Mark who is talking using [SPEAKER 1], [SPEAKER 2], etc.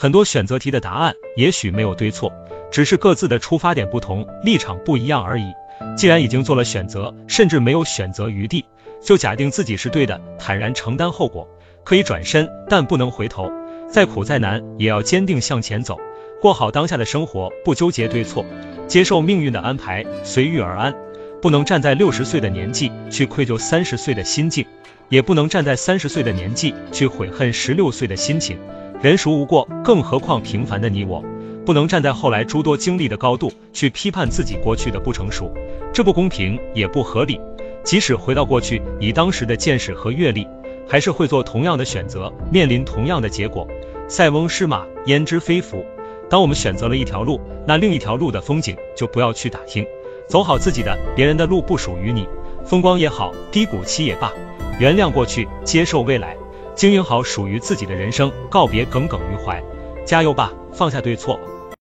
[SPEAKER 1] 很多选择题的答案也许没有对错，只是各自的出发点不同，立场不一样而已。既然已经做了选择，甚至没有选择余地，就假定自己是对的，坦然承担后果。可以转身，但不能回头。再苦再难，也要坚定向前走，过好当下的生活，不纠结对错，接受命运的安排，随遇而安。不能站在六十岁的年纪去愧疚三十岁的心境，也不能站在三十岁的年纪去悔恨十六岁的心情。人孰无过？更何况平凡的你我，不能站在后来诸多经历的高度去批判自己过去的不成熟，这不公平也不合理。即使回到过去，以当时的见识和阅历，还是会做同样的选择，面临同样的结果。塞翁失马，焉知非福？当我们选择了一条路，那另一条路的风景就不要去打听，走好自己的，别人的路不属于你。风光也好，低谷期也罢，原谅过去，接受未来。经营好属于自己的人生，告别耿耿于怀，加油吧，放下对错。